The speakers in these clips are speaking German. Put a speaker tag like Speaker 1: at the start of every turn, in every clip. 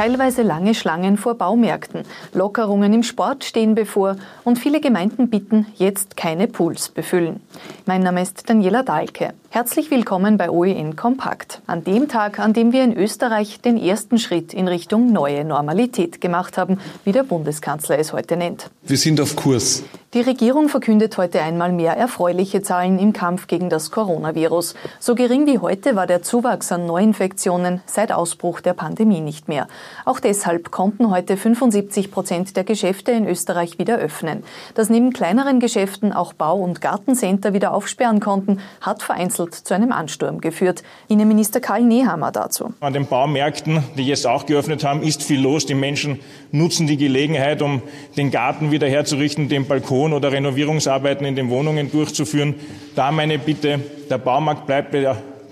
Speaker 1: Teilweise lange Schlangen vor Baumärkten, Lockerungen im Sport stehen bevor und viele Gemeinden bitten, jetzt keine Pools befüllen. Mein Name ist Daniela Dahlke. Herzlich willkommen bei OEN Kompakt. An dem Tag, an dem wir in Österreich den ersten Schritt in Richtung neue Normalität gemacht haben, wie der Bundeskanzler es heute nennt.
Speaker 2: Wir sind auf Kurs.
Speaker 1: Die Regierung verkündet heute einmal mehr erfreuliche Zahlen im Kampf gegen das Coronavirus. So gering wie heute war der Zuwachs an Neuinfektionen seit Ausbruch der Pandemie nicht mehr. Auch deshalb konnten heute 75 Prozent der Geschäfte in Österreich wieder öffnen. Dass neben kleineren Geschäften auch Bau- und Gartencenter wieder aufsperren konnten, hat vereinzelt zu einem Ansturm geführt. Innenminister Karl Nehammer dazu.
Speaker 3: An den Baumärkten, die jetzt auch geöffnet haben, ist viel los. Die Menschen nutzen die Gelegenheit, um den Garten wieder herzurichten, den Balkon Balkon- oder Renovierungsarbeiten in den Wohnungen durchzuführen. Da meine Bitte, der Baumarkt bleibt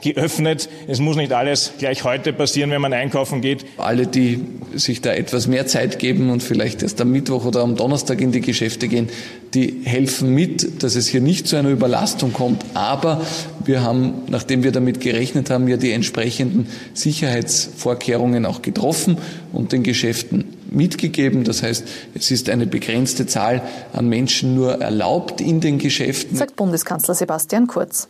Speaker 3: geöffnet. Es muss nicht alles gleich heute passieren, wenn man einkaufen geht.
Speaker 2: Alle, die sich da etwas mehr Zeit geben und vielleicht erst am Mittwoch oder am Donnerstag in die Geschäfte gehen, die helfen mit, dass es hier nicht zu einer Überlastung kommt. Aber wir haben, nachdem wir damit gerechnet haben, ja die entsprechenden Sicherheitsvorkehrungen auch getroffen und den Geschäften mitgegeben. Das heißt, es ist eine begrenzte Zahl an Menschen nur erlaubt in den Geschäften.
Speaker 1: Sagt Bundeskanzler Sebastian Kurz.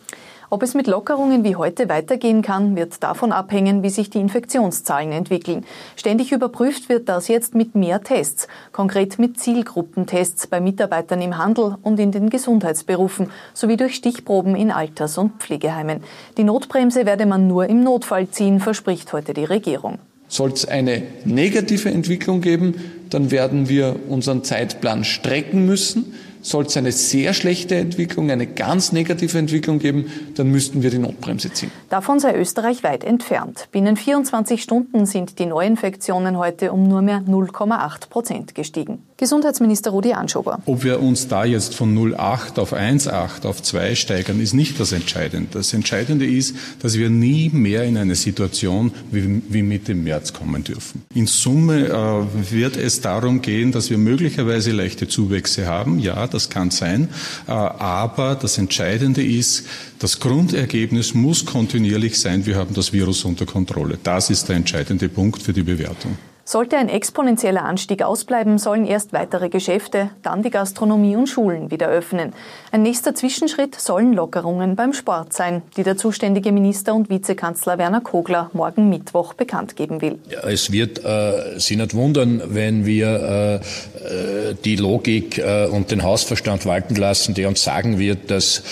Speaker 1: Ob es mit Lockerungen wie heute weitergehen kann, wird davon abhängen, wie sich die Infektionszahlen entwickeln. Ständig überprüft wird das jetzt mit mehr Tests, konkret mit Zielgruppentests bei Mitarbeitern im Handel und in den Gesundheitsberufen sowie durch Stichproben in Alters- und Pflegeheimen. Die Notbremse werde man nur im Notfall ziehen, verspricht heute die Regierung.
Speaker 2: Soll es eine negative Entwicklung geben, dann werden wir unseren Zeitplan strecken müssen. Soll es eine sehr schlechte Entwicklung, eine ganz negative Entwicklung geben, dann müssten wir die Notbremse ziehen.
Speaker 1: Davon sei Österreich weit entfernt. Binnen 24 Stunden sind die Neuinfektionen heute um nur mehr 0,8 Prozent gestiegen. Gesundheitsminister Rudi Anschober.
Speaker 4: Ob wir uns da jetzt von 0,8 auf 1,8 auf 2 steigern, ist nicht das Entscheidende. Das Entscheidende ist, dass wir nie mehr in eine Situation wie, wie Mitte März kommen dürfen. In Summe äh, wird es darum gehen, dass wir möglicherweise leichte Zuwächse haben. Ja, das kann sein. Äh, aber das Entscheidende ist, das Grundergebnis muss kontinuierlich sein, wir haben das Virus unter Kontrolle. Das ist der entscheidende Punkt für die Bewertung.
Speaker 1: Sollte ein exponentieller Anstieg ausbleiben, sollen erst weitere Geschäfte, dann die Gastronomie und Schulen wieder öffnen. Ein nächster Zwischenschritt sollen Lockerungen beim Sport sein, die der zuständige Minister und Vizekanzler Werner Kogler morgen Mittwoch bekannt geben will.
Speaker 5: Ja, es wird äh, Sie nicht wundern, wenn wir äh, äh die Logik äh, und den Hausverstand walten lassen, der uns sagen wird, dass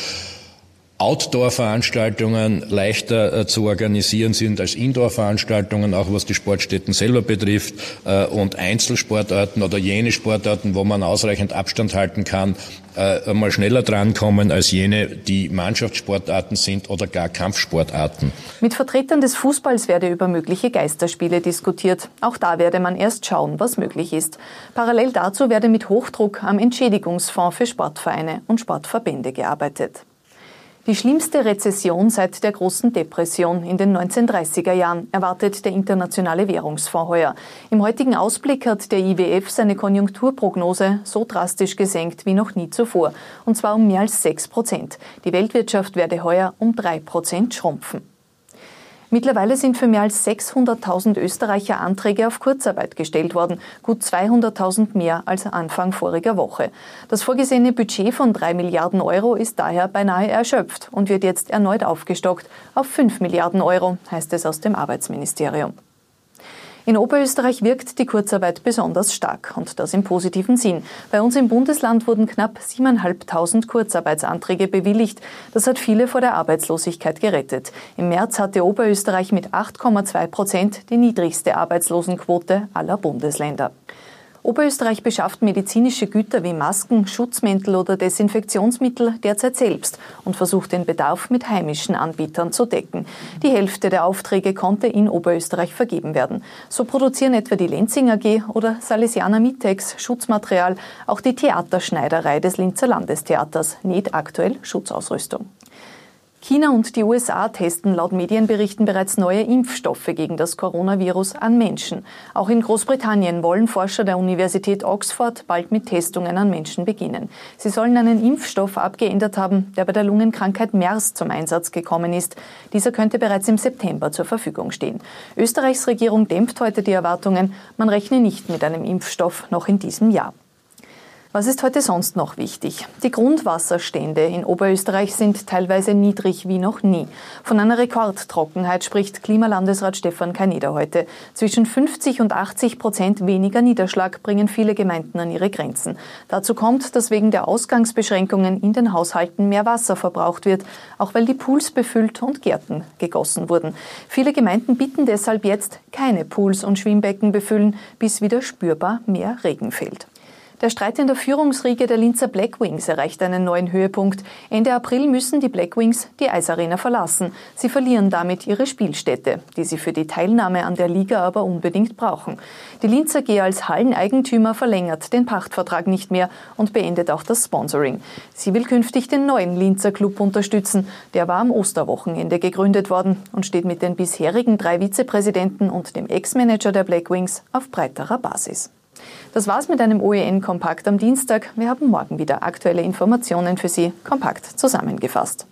Speaker 5: Outdoor-Veranstaltungen leichter äh, zu organisieren sind als Indoor-Veranstaltungen, auch was die Sportstätten selber betrifft, äh, und Einzelsportarten oder jene Sportarten, wo man ausreichend Abstand halten kann, äh, einmal schneller drankommen als jene, die Mannschaftssportarten sind oder gar Kampfsportarten.
Speaker 1: Mit Vertretern des Fußballs werde über mögliche Geisterspiele diskutiert. Auch da werde man erst schauen, was möglich ist. Parallel dazu werde mit Hochdruck am Entschädigungsfonds für Sportvereine und Sportverbände gearbeitet. Die schlimmste Rezession seit der großen Depression in den 1930er Jahren erwartet der Internationale Währungsfonds heuer. Im heutigen Ausblick hat der IWF seine Konjunkturprognose so drastisch gesenkt wie noch nie zuvor, und zwar um mehr als sechs Prozent. Die Weltwirtschaft werde heuer um drei Prozent schrumpfen. Mittlerweile sind für mehr als 600.000 Österreicher Anträge auf Kurzarbeit gestellt worden, gut 200.000 mehr als Anfang voriger Woche. Das vorgesehene Budget von 3 Milliarden Euro ist daher beinahe erschöpft und wird jetzt erneut aufgestockt auf 5 Milliarden Euro, heißt es aus dem Arbeitsministerium. In Oberösterreich wirkt die Kurzarbeit besonders stark und das im positiven Sinn. Bei uns im Bundesland wurden knapp 7.500 Kurzarbeitsanträge bewilligt. Das hat viele vor der Arbeitslosigkeit gerettet. Im März hatte Oberösterreich mit 8,2 Prozent die niedrigste Arbeitslosenquote aller Bundesländer. Oberösterreich beschafft medizinische Güter wie Masken, Schutzmäntel oder Desinfektionsmittel derzeit selbst und versucht den Bedarf mit heimischen Anbietern zu decken. Die Hälfte der Aufträge konnte in Oberösterreich vergeben werden. So produzieren etwa die Lenzing AG oder Salesianer Mitex Schutzmaterial. Auch die Theaterschneiderei des Linzer Landestheaters näht aktuell Schutzausrüstung. China und die USA testen laut Medienberichten bereits neue Impfstoffe gegen das Coronavirus an Menschen. Auch in Großbritannien wollen Forscher der Universität Oxford bald mit Testungen an Menschen beginnen. Sie sollen einen Impfstoff abgeändert haben, der bei der Lungenkrankheit MERS zum Einsatz gekommen ist. Dieser könnte bereits im September zur Verfügung stehen. Österreichs Regierung dämpft heute die Erwartungen. Man rechne nicht mit einem Impfstoff noch in diesem Jahr. Was ist heute sonst noch wichtig? Die Grundwasserstände in Oberösterreich sind teilweise niedrig wie noch nie. Von einer Rekordtrockenheit spricht Klimalandesrat Stefan Kaneda heute. Zwischen 50 und 80 Prozent weniger Niederschlag bringen viele Gemeinden an ihre Grenzen. Dazu kommt, dass wegen der Ausgangsbeschränkungen in den Haushalten mehr Wasser verbraucht wird, auch weil die Pools befüllt und Gärten gegossen wurden. Viele Gemeinden bitten deshalb jetzt keine Pools und Schwimmbecken befüllen, bis wieder spürbar mehr Regen fällt. Der Streit in der Führungsriege der Linzer Blackwings erreicht einen neuen Höhepunkt. Ende April müssen die Blackwings die Eisarena verlassen. Sie verlieren damit ihre Spielstätte, die sie für die Teilnahme an der Liga aber unbedingt brauchen. Die Linzer G als Halleneigentümer verlängert den Pachtvertrag nicht mehr und beendet auch das Sponsoring. Sie will künftig den neuen Linzer Club unterstützen. Der war am Osterwochenende gegründet worden und steht mit den bisherigen drei Vizepräsidenten und dem Ex-Manager der Blackwings auf breiterer Basis. Das war's mit einem OEN-Kompakt am Dienstag. Wir haben morgen wieder aktuelle Informationen für Sie kompakt zusammengefasst.